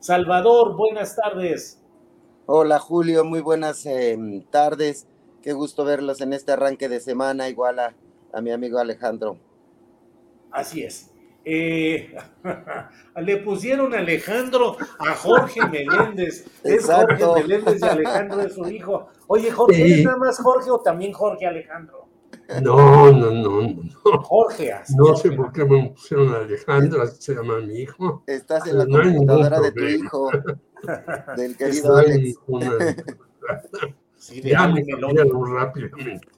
Salvador, buenas tardes. Hola Julio, muy buenas eh, tardes. Qué gusto verlos en este arranque de semana, igual a, a mi amigo Alejandro. Así es. Eh, le pusieron Alejandro a Jorge Meléndez. Es. Jorge Meléndez y Alejandro es su hijo. Oye, Jorge, ¿eres Sí. nada más Jorge o también Jorge Alejandro? No, no, no, no. Jorge. así, No sé por qué me pusieron Alejandro, así se llama mi hijo. Estás en la No hay ningún computadora de tu hijo, del querido Estoy Alex. en una- Sí, de Ya me cambiaron rápidamente.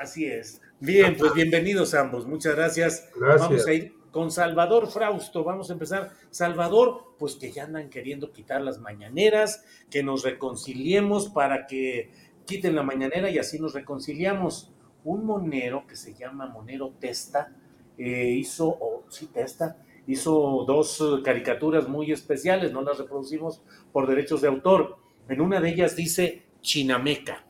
Así es. Bien, pues bienvenidos ambos. Muchas gracias. Gracias. Vamos a ir con Salvador Frausto. Vamos a empezar. Salvador, pues que ya andan queriendo quitar las mañaneras, que nos reconciliemos para que quiten la mañanera y así nos reconciliamos. Un monero que se llama Monero Testa eh, hizo, o sí, Testa, hizo dos eh, caricaturas muy especiales, no las reproducimos por derechos de autor. En una de ellas dice Chinameca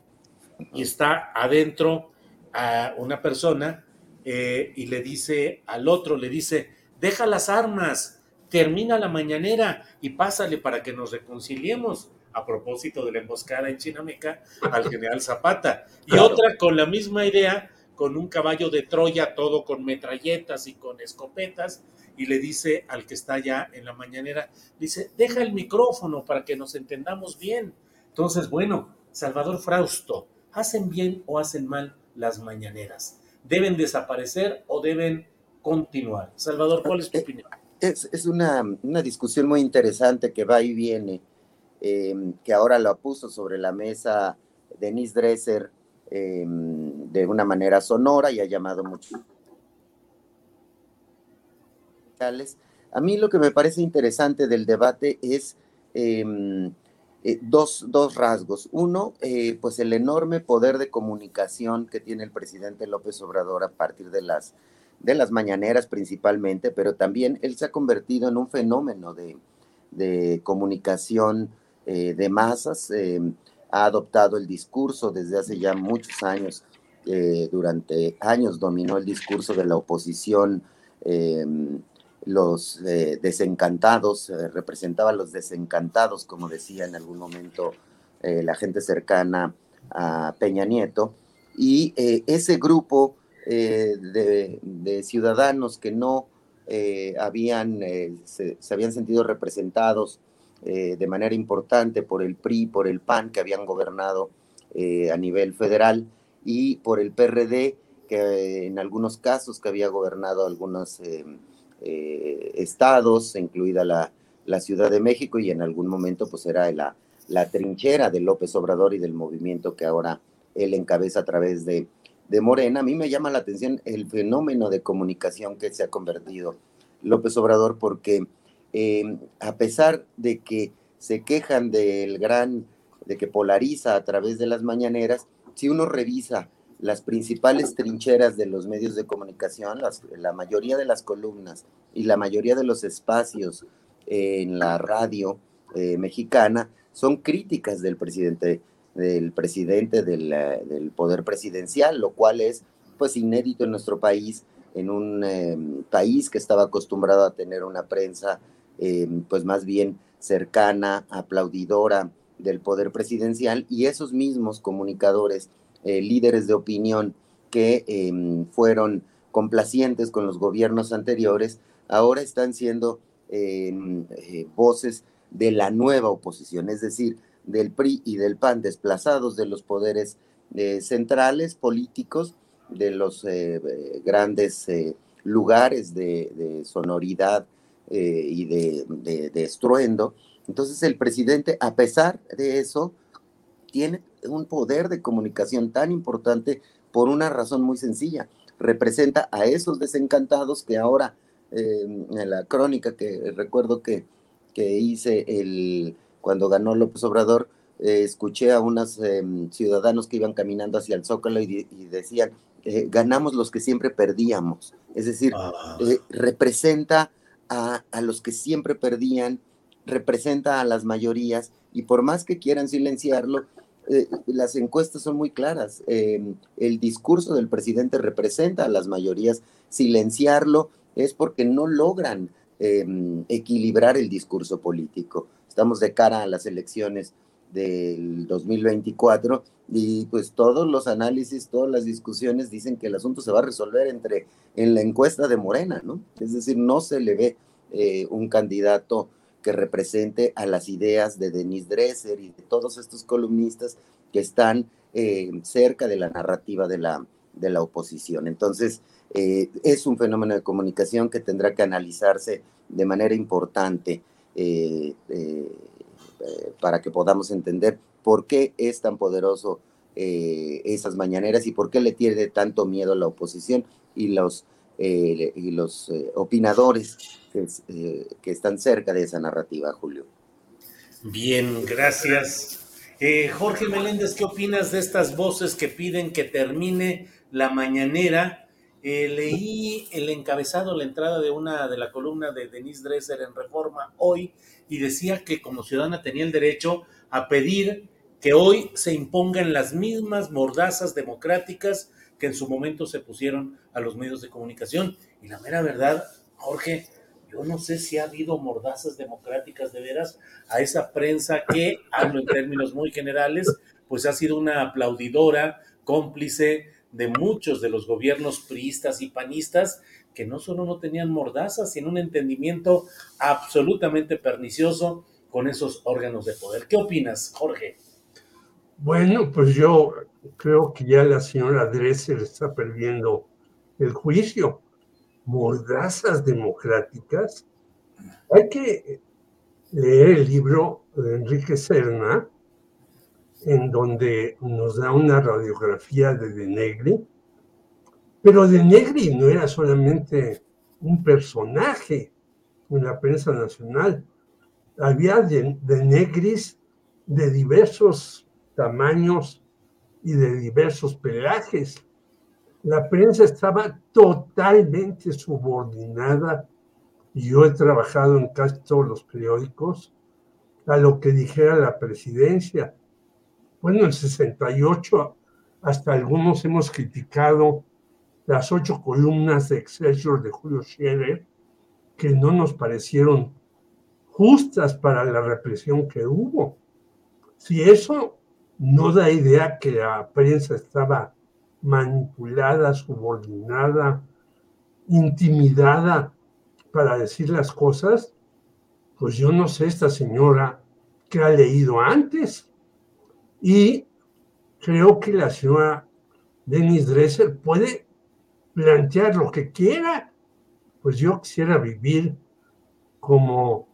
y está adentro a una persona eh, y le dice al otro, le dice, deja las armas, termina la mañanera y pásale para que nos reconciliemos a propósito de la emboscada en Chinameca al general Zapata. Y Claro. otra con la misma idea, con un caballo de Troya, todo con metralletas y con escopetas, y le dice al que está allá en la mañanera, dice, deja el micrófono para que nos entendamos bien. Entonces, bueno, Salvador Frausto, ¿hacen bien o hacen mal las mañaneras? ¿Deben desaparecer o deben continuar? Salvador, ¿cuál es tu opinión? Es, es una, una discusión muy interesante que va y viene, eh, que ahora lo puso sobre la mesa Denise Dresser eh, de una manera sonora y ha llamado mucho. A mí lo que me parece interesante del debate es eh, eh, dos, dos rasgos. Uno, eh, pues el enorme poder de comunicación que tiene el presidente López Obrador a partir de las, de las mañaneras principalmente, pero también él se ha convertido en un fenómeno de, de comunicación eh, de masas. eh, ha adoptado el discurso desde hace ya muchos años. eh, durante años dominó el discurso de la oposición. los desencantados, representaba a los desencantados, como decía en algún momento la gente cercana a Peña Nieto, y ese grupo de, ciudadanos que no habían, se habían sentido representados eh, de manera importante por el PRI, por el PAN, que habían gobernado eh, a nivel federal, y por el PRD, que eh, en algunos casos que había gobernado algunos estados, incluida la, la, Ciudad de México, y en algún momento pues era la, la, trinchera de López Obrador y del movimiento que ahora él encabeza a través de, de Morena. A mí me llama la atención el fenómeno de comunicación que se ha convertido López Obrador, porque eh, a pesar de que se quejan del gran, de que polariza a través de las mañaneras, si uno revisa las principales trincheras de los medios de comunicación, la mayoría de las columnas y la mayoría de los espacios eh, en la radio eh, mexicana son críticas del presidente, del presidente del, uh, del, poder presidencial, lo cual es pues inédito en nuestro país, en un eh, país que estaba acostumbrado a tener una prensa eh, pues más bien cercana, aplaudidora del poder presidencial y esos mismos comunicadores, eh, líderes de opinión que em, fueron complacientes con los gobiernos anteriores, ahora están siendo em, eh, voces de la nueva oposición, es decir, del PRI y del PAN desplazados de los poderes eh, centrales políticos, de los grandes lugares de, sonoridad y de, de estruendo, entonces el presidente, a pesar de eso, tiene un poder de comunicación tan importante por una razón muy sencilla. Representa a esos desencantados que ahora, em, en la crónica que recuerdo que, que hice el, cuando ganó López Obrador, eh, escuché a unos em, ciudadanos que iban caminando hacia el Zócalo y, decían, eh, ganamos los que siempre perdíamos. Es decir, ah. eh, representa a, a, los que siempre perdían, representa a las mayorías y por más que quieran silenciarlo, eh, las encuestas son muy claras. Em, el discurso del presidente representa a las mayorías. Silenciarlo es porque no logran em, equilibrar el discurso político. Estamos de cara a las elecciones del 2024 y pues todos los análisis, todas las discusiones dicen que el asunto se va a resolver entre en la encuesta de Morena, ¿no? Es decir, no se le ve eh, un candidato que represente a las ideas de Denise Dresser y de todos estos columnistas que están eh, cerca de la narrativa de la, de la oposición. Entonces, eh, es un fenómeno de comunicación que tendrá que analizarse de manera importante para que podamos entender por qué es tan poderoso esas mañaneras y por qué le tiene tanto miedo la oposición y los, y los opinadores eh, que, están cerca de esa narrativa, Julio. Bien, gracias. Eh, Jorge Meléndez, ¿qué opinas de estas voces que piden que termine la mañanera? Eh, leí el encabezado, la entrada de una de la columna de Denise Dresser en Reforma hoy y decía que como ciudadana tenía el derecho a pedir que hoy se impongan las mismas mordazas democráticas que en su momento se pusieron a los medios de comunicación. Y la mera verdad, Jorge, yo no sé si ha habido mordazas democráticas de veras a esa prensa que, hablo en términos muy generales, pues ha sido una aplaudidora, cómplice de muchos de los gobiernos priistas y panistas que no solo no tenían mordazas, sino un entendimiento absolutamente pernicioso con esos órganos de poder. ¿Qué opinas, Jorge? Bueno, pues yo creo que ya la señora Dresser está perdiendo el juicio mordazas democráticas, hay que leer el libro de Enrique Serna, en donde nos da una radiografía de De Negri, pero De Negri no era solamente un personaje en la prensa nacional, había de, Negris de diversos tamaños y de diversos pelajes la prensa estaba totalmente subordinada, y yo he trabajado en casi todos los periódicos, a lo que dijera la presidencia. Bueno, en 68 hasta algunos hemos criticado las ocho columnas de Excelsior de Julio Scherer, que no nos parecieron justas para la represión que hubo. Si eso no da idea que la prensa estaba manipulada, subordinada, intimidada para decir las cosas, pues yo no sé esta señora que ha leído antes. Y creo que la señora Denise Dresser puede plantear lo que quiera. Pues yo quisiera vivir como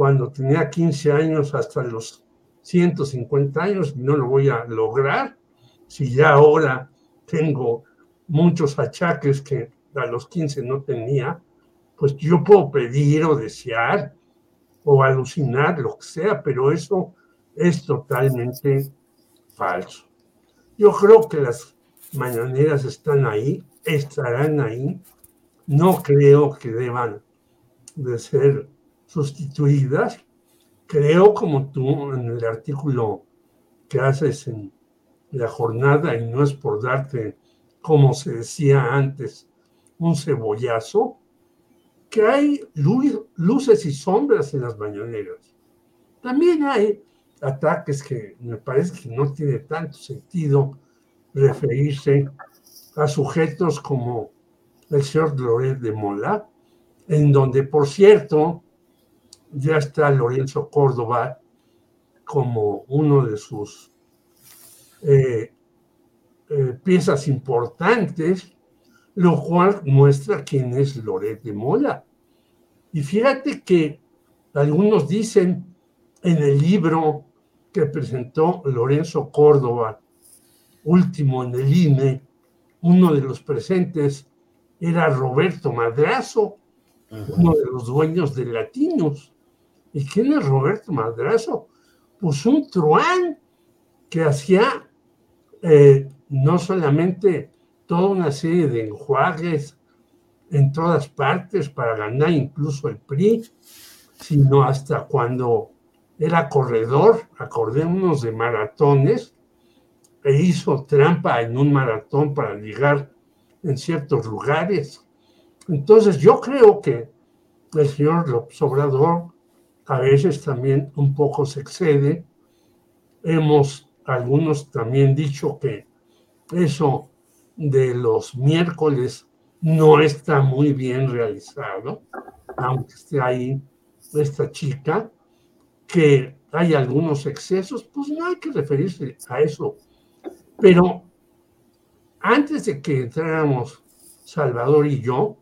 cuando tenía 15 años hasta los 150 años, no lo voy a lograr si ya ahora tengo muchos achaques que a los 15 no tenía, pues yo puedo pedir o desear o alucinar, lo que sea, pero eso es totalmente falso. Yo creo que las mañaneras están ahí, estarán ahí, no creo que deban de ser sustituidas. Creo, como tú en el artículo que haces en la jornada y no es por darte, como se decía antes, un cebollazo, que hay luces y sombras en las mañaneras. También hay ataques que me parece que no tiene tanto sentido referirse a sujetos como el señor Loret de Mola, en donde, por cierto, ya está Lorenzo Córdoba como uno de sus eh, eh, piezas importantes, lo cual muestra quién es Loret de Mola. Y fíjate que algunos dicen en el libro que presentó Lorenzo Córdoba, último en el INE, uno de los presentes era Roberto Madrazo, uno de los dueños de Latinos. ¿Y quién es Roberto Madrazo? Pues un truán que hacía eh, no solamente toda una serie de enjuagues en todas partes para ganar incluso el PRI, sino hasta cuando era corredor, acordémonos de maratones, e hizo trampa en un maratón para llegar en ciertos lugares. Entonces yo creo que el señor López Obrador a veces también un poco se excede. Hemos algunos también dicho que eso de los miércoles no está muy bien realizado, aunque esté ahí esta chica, que hay algunos excesos, pues no hay que referirse a eso. Pero antes de que entráramos Salvador y yo,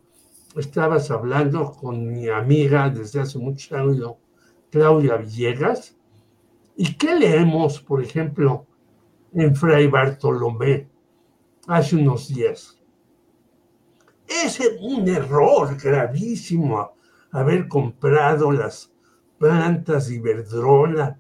estabas hablando con mi amiga desde hace mucho años, Claudia Villegas, ¿y qué leemos, por ejemplo, en Fray Bartolomé hace unos días? Es un error gravísimo haber comprado las plantas de Iberdrola,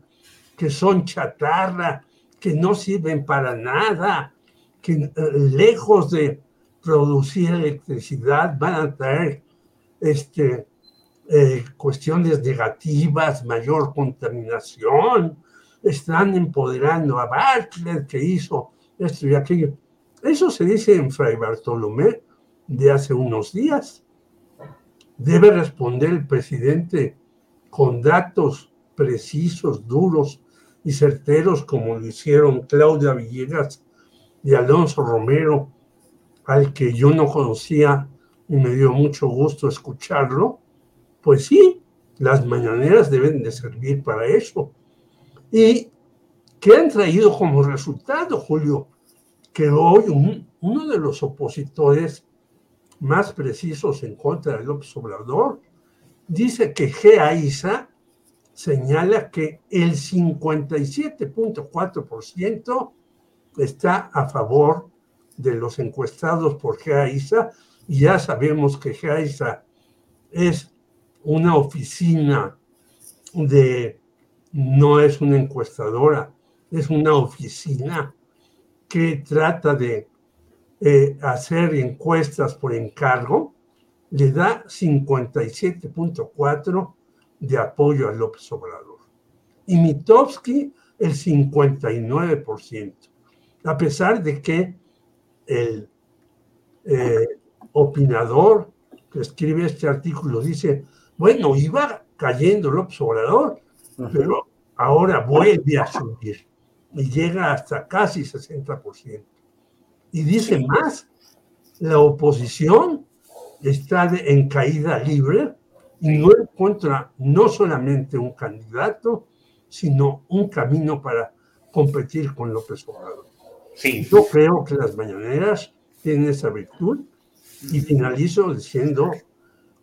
que son chatarra, que no sirven para nada, que eh, lejos de producir electricidad van a traer este, eh, cuestiones negativas, mayor contaminación, están empoderando a Bartlett que hizo esto y aquello. Eso se dice en Fray Bartolomé de hace unos días. Debe responder el presidente con datos precisos, duros y certeros, como lo hicieron Claudia Villegas y Alonso Romero, al que yo no conocía y me dio mucho gusto escucharlo, pues sí, las mañaneras deben de servir para eso. ¿Y qué han traído como resultado, Julio? Que hoy uno de los opositores más precisos en contra de López Obrador dice que GAISA señala que el 57.4% está a favor de los encuestados por GAISA y ya sabemos que GAISA es una oficina de, no es una encuestadora, es una oficina que trata de eh, hacer encuestas por encargo le da 57.4 de apoyo a López Obrador. Y Mitowski el 59%, a pesar de que el eh, opinador que escribe este artículo dice, bueno, iba cayendo López Obrador, pero ahora vuelve a subir y llega hasta casi 60%. Y dice más, la oposición está en caída libre y no encuentra no solamente un candidato, sino un camino para competir con López Obrador. Sí. Yo creo que las mañaneras tienen esa virtud y finalizo diciendo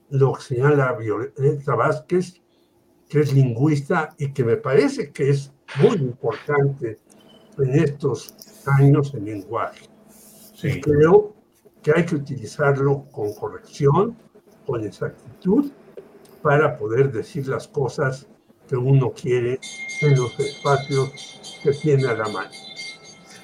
lo que señala Violeta Vázquez, que es lingüista y que me parece que es muy importante en estos años en lenguaje. Sí. Creo que hay que utilizarlo con corrección, con exactitud, para poder decir las cosas que uno quiere en los espacios que tiene a la mano.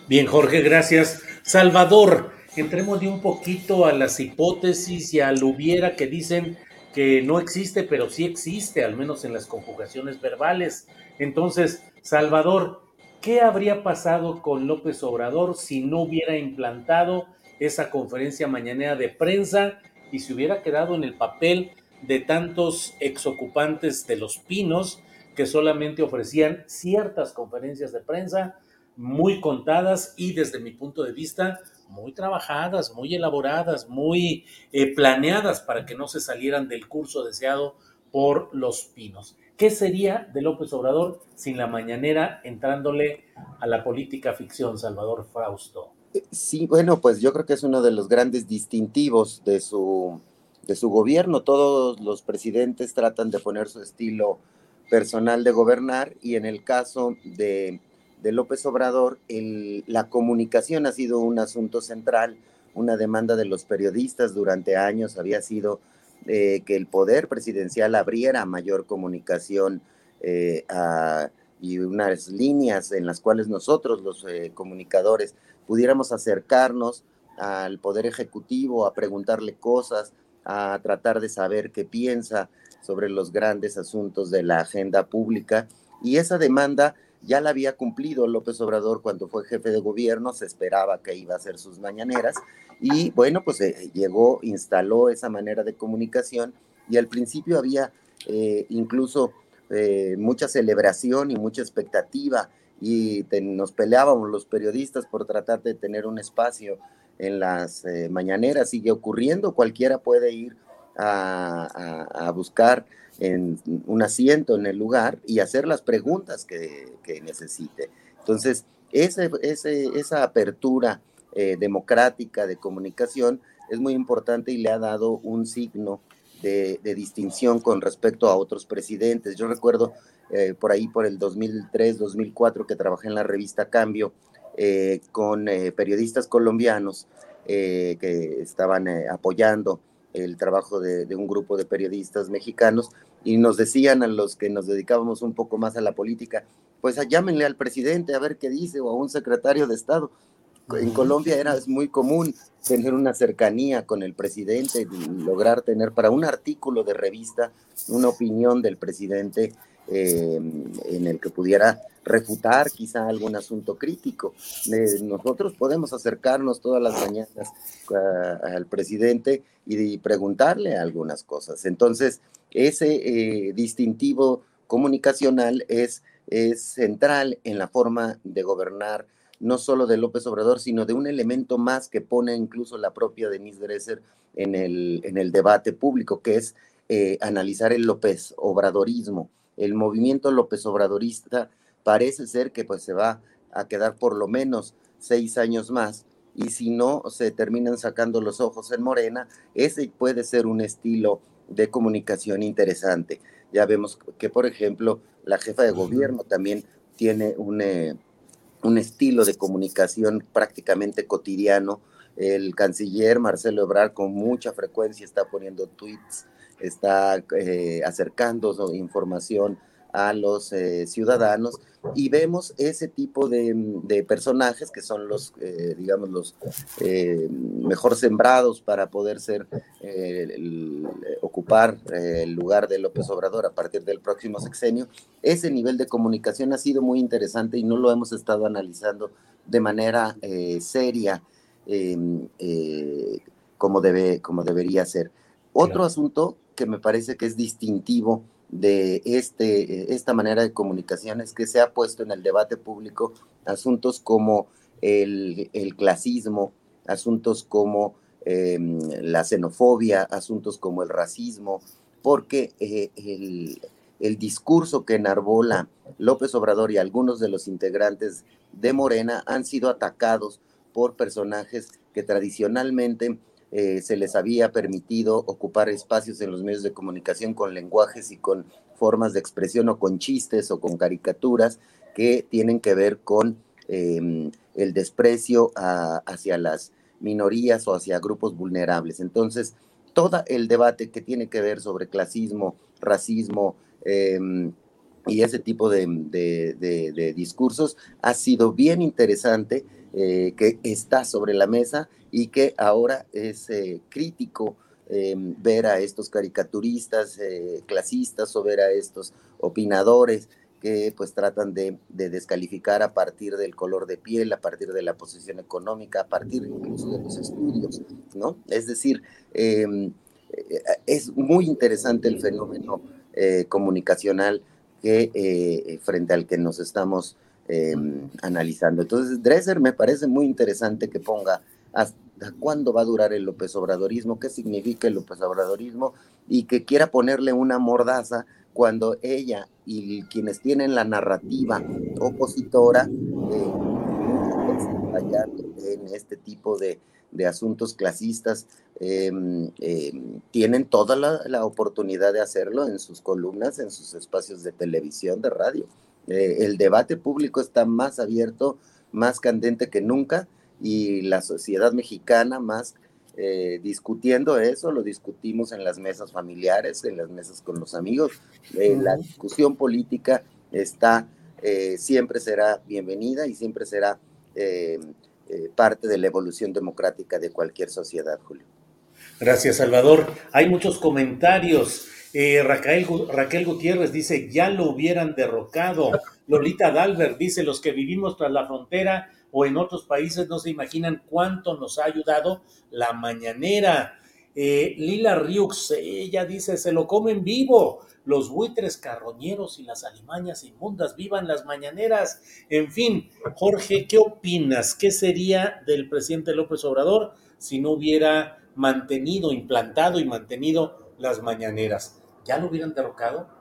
Bien, Jorge, gracias. Salvador, entremos de un poquito a las hipótesis y al hubiera que dicen que no existe, pero sí existe, al menos en las conjugaciones verbales. Entonces, Salvador, ¿qué habría pasado con López Obrador si no hubiera implantado esa conferencia mañanera de prensa y se hubiera quedado en el papel de tantos exocupantes de los pinos que solamente ofrecían ciertas conferencias de prensa muy contadas y desde mi punto de vista muy trabajadas, muy elaboradas, muy eh, planeadas para que no se salieran del curso deseado por los pinos. ¿Qué sería de López Obrador sin la mañanera entrándole a la política ficción, Salvador Frausto? Sí, bueno, pues yo creo que es uno de los grandes distintivos de su, de su gobierno. Todos los presidentes tratan de poner su estilo personal de gobernar y en el caso de, de López Obrador, la comunicación ha sido un asunto central, una demanda de los periodistas durante años había sido eh, que el poder presidencial abriera mayor comunicación eh, y unas líneas en las cuales nosotros, los eh, comunicadores, pudiéramos acercarnos al poder ejecutivo, a preguntarle cosas, a tratar de saber qué piensa sobre los grandes asuntos de la agenda pública. Y esa demanda ya la había cumplido López Obrador cuando fue jefe de gobierno, se esperaba que iba a hacer sus mañaneras y bueno, pues eh, llegó, instaló esa manera de comunicación y al principio había eh, incluso eh, mucha celebración y mucha expectativa y nos peleábamos los periodistas por tratar de tener un espacio en las mañaneras. Sigue ocurriendo, cualquiera puede ir a, buscar en un asiento en el lugar y hacer las preguntas que, necesite. Entonces, ese, esa apertura eh, democrática de comunicación es muy importante y le ha dado un signo de, distinción con respecto a otros presidentes. Yo recuerdo eh, por ahí, por el 2003, 2004, que trabajé en la revista Cambio eh, con periodistas colombianos que estaban apoyando el trabajo de, de, un grupo de periodistas mexicanos y nos decían a los que nos dedicábamos un poco más a la política, pues llámenle al presidente a ver qué dice o a un secretario de Estado en Colombia era muy común tener una cercanía con el presidente, lograr tener para un artículo de revista una opinión del presidente em, en el que pudiera refutar quizá algún asunto crítico. nosotros podemos acercarnos todas las mañanas al presidente y, preguntarle algunas cosas. Entonces, ese eh, distintivo comunicacional es, es central en la forma de gobernar no solo de López Obrador, sino de un elemento más que pone incluso la propia Denise Dresser en el, en el debate público, que es eh, analizar el López Obradorismo. El movimiento López Obradorista parece ser que pues se va a quedar por lo menos seis años más y si no se terminan sacando los ojos en Morena, ese puede ser un estilo de comunicación interesante. Ya vemos que, por ejemplo, la jefa de gobierno también tiene un, eh, un estilo de comunicación prácticamente cotidiano. El canciller Marcelo Ebrard con mucha frecuencia está poniendo tweets, está eh, acercando información a los eh, ciudadanos y vemos ese tipo de, personajes que son los, eh, digamos, los eh, mejor sembrados para poder ser, ocupar el lugar de López Obrador a partir del próximo sexenio. Ese nivel de comunicación ha sido muy interesante y no lo hemos estado analizando de manera seria como, debe, como debería ser. Otro asunto que me parece que es distintivo de este, esta manera de comunicación es que se ha puesto en el debate público asuntos como el, clasismo, asuntos como em, la xenofobia, asuntos como el racismo, porque eh, el, el, discurso que enarbola López Obrador y algunos de los integrantes de Morena han sido atacados por personajes que tradicionalmente eh, se les había permitido ocupar espacios en los medios de comunicación con lenguajes y con formas de expresión o con chistes o con caricaturas que tienen que ver con em, el desprecio hacia las minorías o hacia grupos vulnerables. Entonces, todo el debate que tiene que ver sobre clasismo, racismo em, y ese tipo de discursos ha sido bien interesante eh, que está sobre la mesa y que ahora es eh, crítico eh, ver a estos caricaturistas clasistas o ver a estos opinadores que pues tratan de, descalificar a partir del color de piel, a partir de la posición económica, a partir incluso de los estudios, ¿no? Es decir, em, es muy interesante el fenómeno comunicacional que eh, frente al que nos estamos em, analizando. Entonces, Dresser me parece muy interesante que ponga hasta cuándo va a durar el López Obradorismo, qué significa el López Obradorismo y que quiera ponerle una mordaza cuando ella y quienes tienen la narrativa opositora eh, en este tipo de, asuntos clasistas em, em, tienen toda la, oportunidad de hacerlo en sus columnas, en sus espacios de televisión, de radio. Eh, el debate público está más abierto, más candente que nunca y la sociedad mexicana más eh, discutiendo eso, lo discutimos en las mesas familiares, en las mesas con los amigos. Eh, la discusión política está, eh, siempre será bienvenida y siempre será parte de la evolución democrática de cualquier sociedad, Julio. Gracias, Salvador. Hay muchos comentarios. Raquel, Raquel Gutiérrez dice, ya lo hubieran derrocado. Lolita Dalbert dice, los que vivimos tras la frontera o en otros países no se imaginan cuánto nos ha ayudado la mañanera. Eh, Lila Riux, ella dice, se lo comen vivo, los buitres carroñeros y las alimañas inmundas, vivan las mañaneras. En fin, Jorge, ¿qué opinas? ¿Qué sería del presidente López Obrador si no hubiera mantenido, implantado y mantenido las mañaneras? ¿Ya lo hubieran derrocado?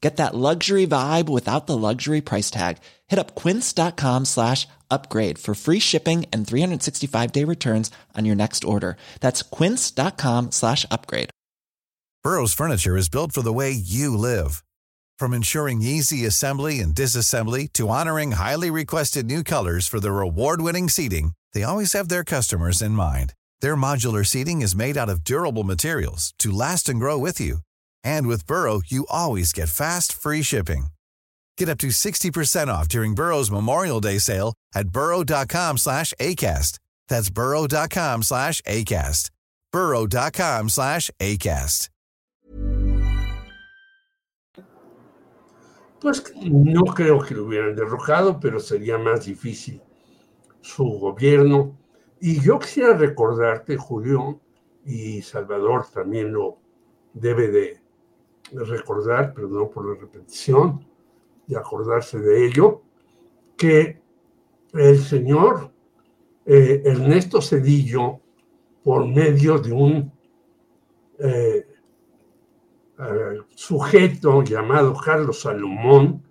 Get that luxury vibe without the luxury price tag. Hit up quince.com slash upgrade for free shipping and 365 day returns on your next order. That's quince.com slash upgrade. Burrow's furniture is built for the way you live. From ensuring easy assembly and disassembly to honoring highly requested new colors for their award winning seating, they always have their customers in mind. Their modular seating is made out of durable materials to last and grow with you. And with Burrow, you always get fast, free shipping. Get up to 60% off during Burrow's Memorial Day sale at burrow.com slash ACAST. That's burrow.com slash ACAST. burrow.com slash ACAST. Pues no creo que lo hubieran derrocado, pero sería más difícil su gobierno. Y yo quisiera recordarte, Julio, y Salvador también lo debe de recordar, pero no por la repetición, de acordarse de ello, que el señor eh, Ernesto Cedillo, por medio de un eh, eh, sujeto llamado Carlos Salomón,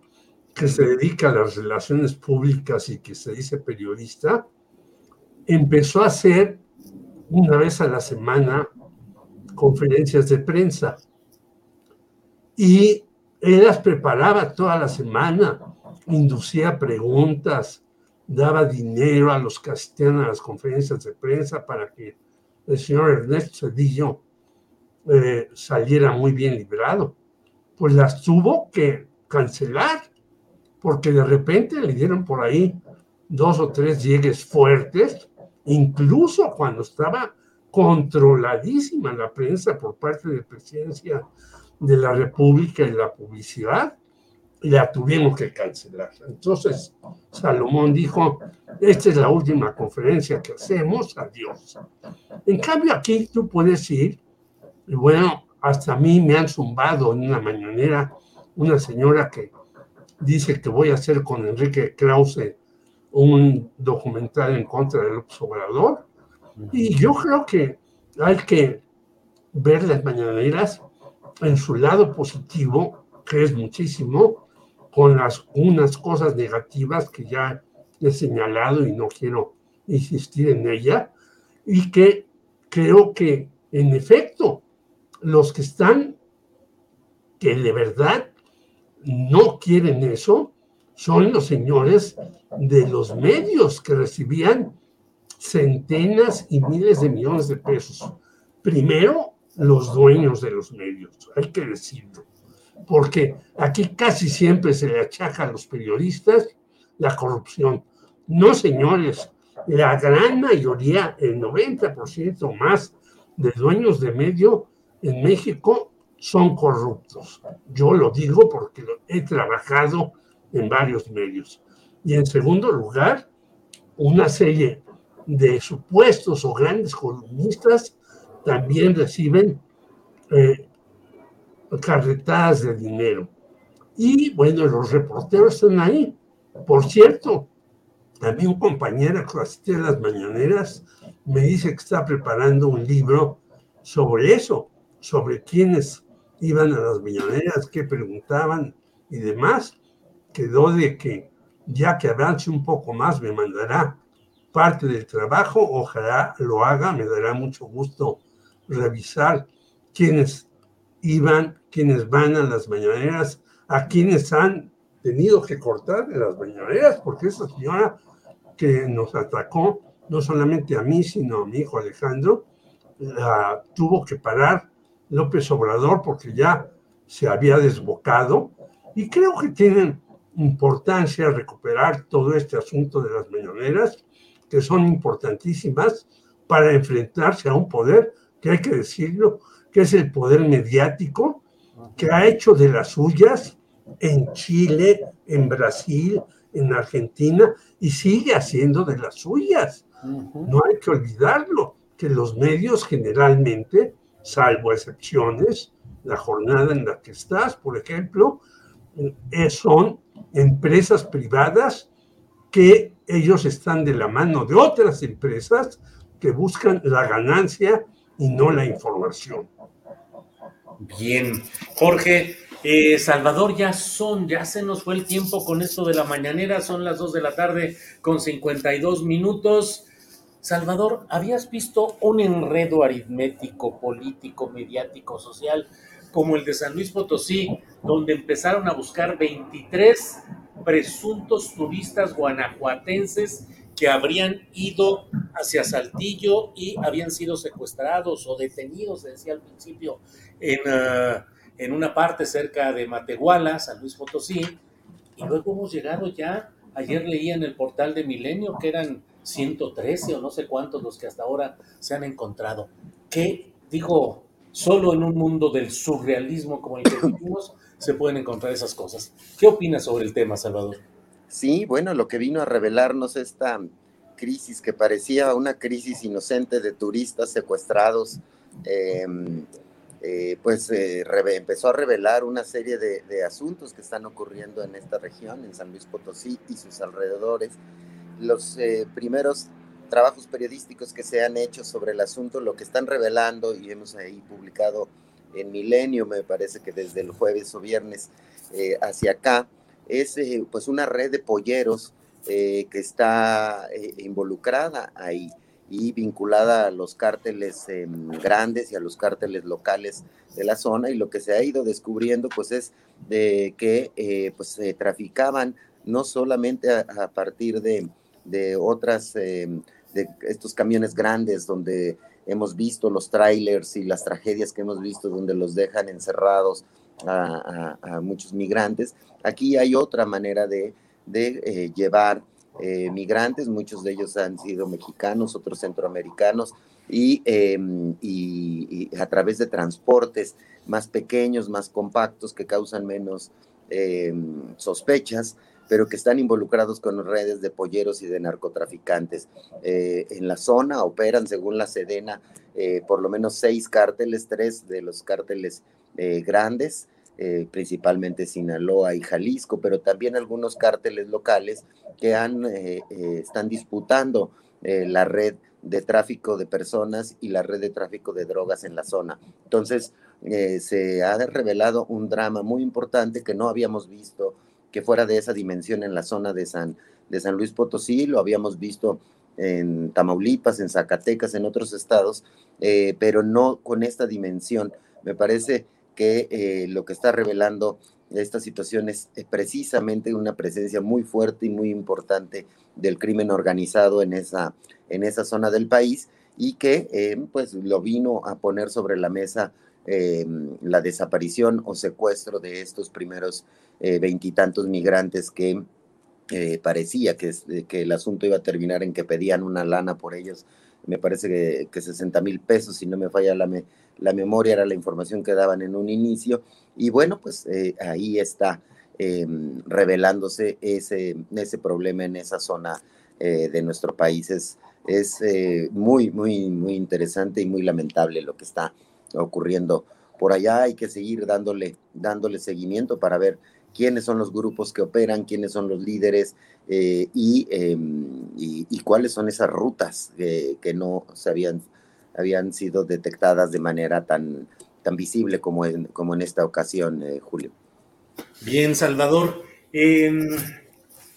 que se dedica a las relaciones públicas y que se dice periodista, empezó a hacer una vez a la semana conferencias de prensa y él las preparaba toda la semana, inducía preguntas, daba dinero a los que asistían a las conferencias de prensa para que el señor Ernesto Cedillo eh, saliera muy bien librado. Pues las tuvo que cancelar, porque de repente le dieron por ahí dos o tres llegues fuertes, incluso cuando estaba controladísima la prensa por parte de presidencia de la República y la publicidad, la tuvimos que cancelar. Entonces, Salomón dijo, esta es la última conferencia que hacemos, adiós. En cambio, aquí tú puedes ir, y bueno, hasta a mí me han zumbado en una mañanera una señora que dice que voy a hacer con Enrique Krause un documental en contra del observador. Y yo creo que hay que ver las mañaneras en su lado positivo, que es muchísimo, con las unas cosas negativas que ya he señalado y no quiero insistir en ella, y que creo que en efecto los que están, que de verdad no quieren eso, son los señores de los medios que recibían centenas y miles de millones de pesos. Primero, los dueños de los medios, hay que decirlo, porque aquí casi siempre se le achaca a los periodistas la corrupción. No, señores, la gran mayoría, el 90% más de dueños de medio en México son corruptos. Yo lo digo porque he trabajado en varios medios. Y en segundo lugar, una serie de supuestos o grandes columnistas también reciben eh, carretadas de dinero. Y bueno, los reporteros están ahí. Por cierto, mí un compañero que asiste a las mañaneras me dice que está preparando un libro sobre eso, sobre quiénes iban a las mañaneras, qué preguntaban y demás. Quedó de que ya que avance un poco más me mandará parte del trabajo, ojalá lo haga, me dará mucho gusto revisar quiénes iban, quiénes van a las mañaneras, a quienes han tenido que cortar de las mañaneras, porque esa señora que nos atacó, no solamente a mí, sino a mi hijo Alejandro, la tuvo que parar López Obrador porque ya se había desbocado. Y creo que tienen importancia recuperar todo este asunto de las mañaneras, que son importantísimas para enfrentarse a un poder que hay que decirlo, que es el poder mediático, que ha hecho de las suyas en Chile, en Brasil, en Argentina y sigue haciendo de las suyas. No hay que olvidarlo, que los medios generalmente, salvo excepciones, la jornada en la que estás, por ejemplo, eh, son empresas privadas que ellos están de la mano de otras empresas que buscan la ganancia y no la información. Bien, Jorge, eh, Salvador, ya son, ya se nos fue el tiempo con esto de la mañanera, son las 2 de la tarde con 52 minutos. Salvador, ¿habías visto un enredo aritmético, político, mediático, social como el de San Luis Potosí, donde empezaron a buscar 23 presuntos turistas guanajuatenses que habrían ido hacia Saltillo y habían sido secuestrados o detenidos, se decía al principio, en... Uh, en una parte cerca de Matehuala, San Luis Potosí, y luego hemos llegado ya, ayer leía en el portal de Milenio que eran 113 o no sé cuántos los que hasta ahora se han encontrado. Que, digo, solo en un mundo del surrealismo como el que vivimos se pueden encontrar esas cosas. ¿Qué opinas sobre el tema, Salvador? Sí, bueno, lo que vino a revelarnos esta crisis que parecía una crisis inocente de turistas secuestrados, eh, eh, pues eh, empezó a revelar una serie de, asuntos que están ocurriendo en esta región, en San Luis Potosí y sus alrededores. Los eh, primeros trabajos periodísticos que se han hecho sobre el asunto, lo que están revelando, y hemos ahí publicado en Milenio, me parece que desde el jueves o viernes hacia acá, es pues una red de polleros que está involucrada ahí y vinculada a los cárteles em, grandes y a los cárteles locales de la zona. Y lo que se ha ido descubriendo pues es de que eh, pues se traficaban no solamente a, partir de, de otras em, de estos camiones grandes donde hemos visto los trailers y las tragedias que hemos visto donde los dejan encerrados a, muchos migrantes aquí hay otra manera de, eh, llevar eh, migrantes, muchos de ellos han sido mexicanos, otros centroamericanos, em, y, a través de transportes más pequeños, más compactos, que causan menos em, sospechas, pero que están involucrados con redes de polleros y de narcotraficantes. Eh, en la zona operan, según la Sedena, por lo menos seis cárteles, tres de los cárteles grandes, eh, principalmente Sinaloa y Jalisco, pero también algunos cárteles locales que han, eh, eh, están disputando la red de tráfico de personas y la red de tráfico de drogas en la zona. Entonces, se ha revelado un drama muy importante que no habíamos visto que fuera de esa dimensión en la zona de San, de San Luis Potosí, lo habíamos visto en Tamaulipas, en Zacatecas, en otros estados, pero no con esta dimensión. Me parece que eh, lo que está revelando esta situación es eh, precisamente una presencia muy fuerte y muy importante del crimen organizado en esa, en esa zona del país y que eh, pues lo vino a poner sobre la mesa la desaparición o secuestro de estos primeros veintitantos migrantes que eh, parecía que, el asunto iba a terminar en que pedían una lana por ellos, me parece que, que 60 mil pesos, si no me falla la, la, memoria, era la información que daban en un inicio, y bueno, pues eh, ahí está em, revelándose ese, ese problema en esa zona eh, de nuestro país. Es, es muy, muy, muy interesante y muy lamentable lo que está ocurriendo por allá. Hay que seguir dándole, dándole seguimiento para ver quiénes son los grupos que operan, quiénes son los líderes eh, em, y, cuáles son esas rutas que no se habían, habían sido detectadas de manera tan, tan visible como en, como en esta ocasión, eh, Julio. Bien, Salvador. Em,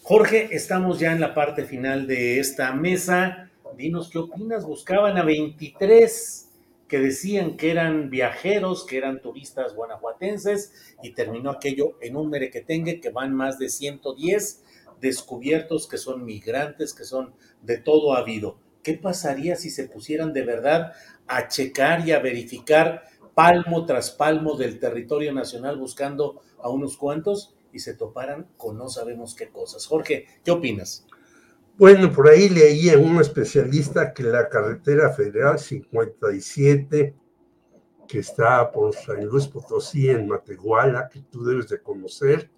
Jorge, estamos ya en la parte final de esta mesa. Dinos qué opinas. Buscaban a 23 que decían que eran viajeros, que eran turistas guanajuatenses, y terminó aquello en un merequetengue que van más de 110 descubiertos que son migrantes, que son de todo habido. ¿Qué pasaría si se pusieran de verdad a checar y a verificar palmo tras palmo del territorio nacional buscando a unos cuantos y se toparan con no sabemos qué cosas? Jorge, ¿qué opinas? Bueno, por ahí leí a un especialista que la carretera federal 57, que está por San Luis Potosí en Matehuala, que tú debes de conocer,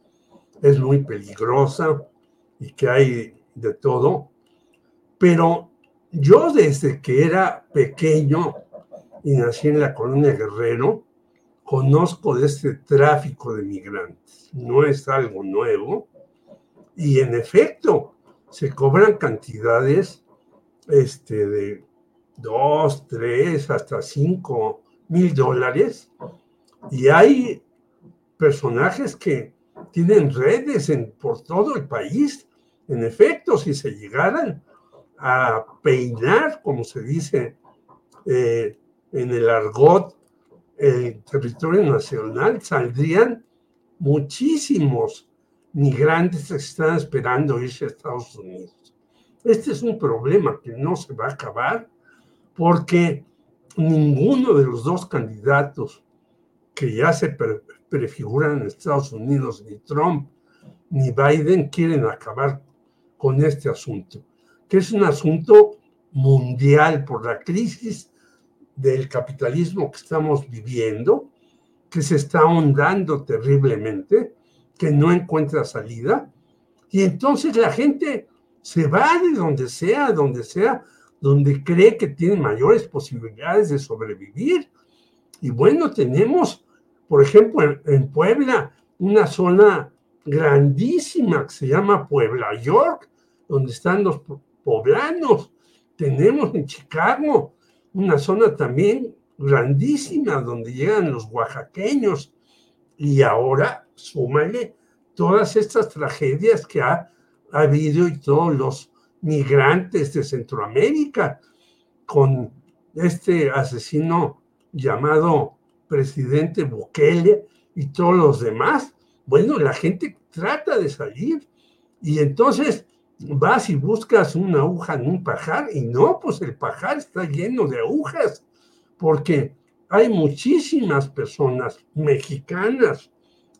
es muy peligrosa y que hay de todo. Pero yo desde que era pequeño y nací en la colonia Guerrero, conozco de este tráfico de migrantes. No es algo nuevo. Y en efecto, se cobran cantidades este, de dos, tres, hasta cinco mil dólares. Y hay personajes que tienen redes en, por todo el país. En efecto, si se llegaran a peinar, como se dice eh, en el argot, el territorio nacional, saldrían muchísimos migrantes están esperando irse a Estados Unidos. Este es un problema que no se va a acabar porque ninguno de los dos candidatos que ya se prefiguran en Estados Unidos, ni Trump ni Biden, quieren acabar con este asunto, que es un asunto mundial por la crisis del capitalismo que estamos viviendo, que se está ahondando terriblemente que no encuentra salida. Y entonces la gente se va de donde sea, donde sea, donde cree que tiene mayores posibilidades de sobrevivir. Y bueno, tenemos, por ejemplo, en Puebla, una zona grandísima que se llama Puebla York, donde están los poblanos. Tenemos en Chicago una zona también grandísima donde llegan los oaxaqueños. Y ahora súmale todas estas tragedias que ha, habido y todos los migrantes de Centroamérica con este asesino llamado presidente Bukele y todos los demás. Bueno, la gente trata de salir y entonces vas y buscas una aguja en un pajar y no, pues el pajar está lleno de agujas porque hay muchísimas personas mexicanas,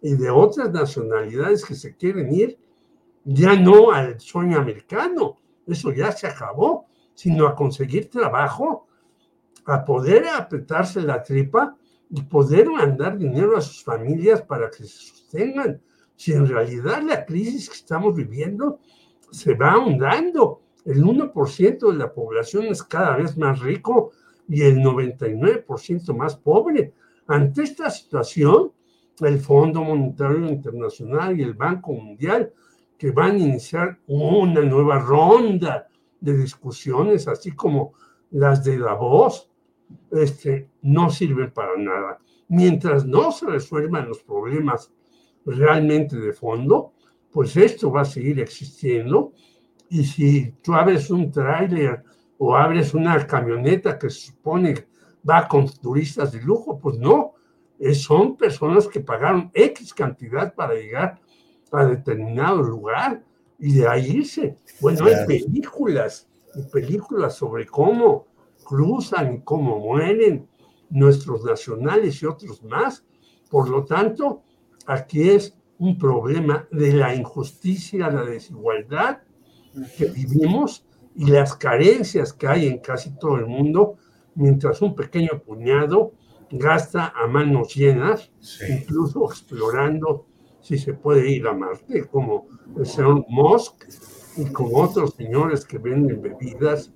y de otras nacionalidades que se quieren ir ya no al sueño americano, eso ya se acabó, sino a conseguir trabajo, a poder apretarse la tripa y poder mandar dinero a sus familias para que se sostengan. Si en realidad la crisis que estamos viviendo se va ahondando, el 1% de la población es cada vez más rico y el 99% más pobre. Ante esta situación, el Fondo Monetario Internacional y el Banco Mundial, que van a iniciar una nueva ronda de discusiones, así como las de Davos, este, no sirven para nada. Mientras no se resuelvan los problemas realmente de fondo, pues esto va a seguir existiendo. Y si tú abres un tráiler o abres una camioneta que se supone va con turistas de lujo, pues no, son personas que pagaron X cantidad para llegar a determinado lugar y de ahí irse. Bueno, hay películas y películas sobre cómo cruzan y cómo mueren nuestros nacionales y otros más. Por lo tanto, aquí es un problema de la injusticia, la desigualdad que vivimos y las carencias que hay en casi todo el mundo, mientras un pequeño puñado gasta a manos llenas, incluso explorando si se puede ir a Marte, como el señor Musk y como otros señores que venden bebidas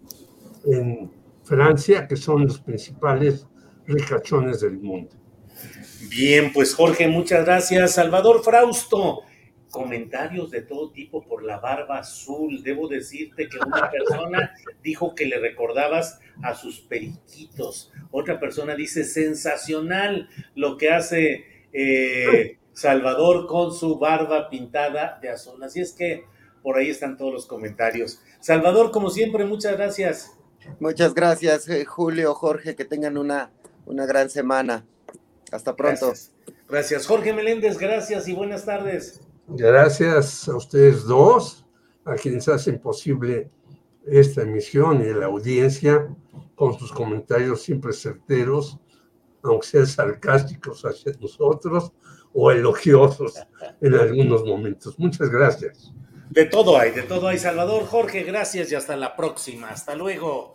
en Francia, que son los principales ricachones del mundo. Bien, pues Jorge, muchas gracias. Salvador Frausto, comentarios de todo tipo por la barba azul. Debo decirte que una persona dijo que le recordabas a sus periquitos. Otra persona dice sensacional lo que hace eh, Salvador con su barba pintada de azul. Así es que por ahí están todos los comentarios. Salvador, como siempre, muchas gracias. Muchas gracias, eh, Julio, Jorge, que tengan una, una gran semana. Hasta pronto. gracias. Jorge Meléndez, gracias y buenas tardes. Gracias a ustedes dos, a quienes hacen posible esta emisión y a la audiencia con sus comentarios siempre certeros, aunque sean sarcásticos hacia nosotros o elogiosos en algunos momentos. Muchas gracias. De todo hay, de todo hay, Salvador. Jorge, gracias y hasta la próxima. Hasta luego.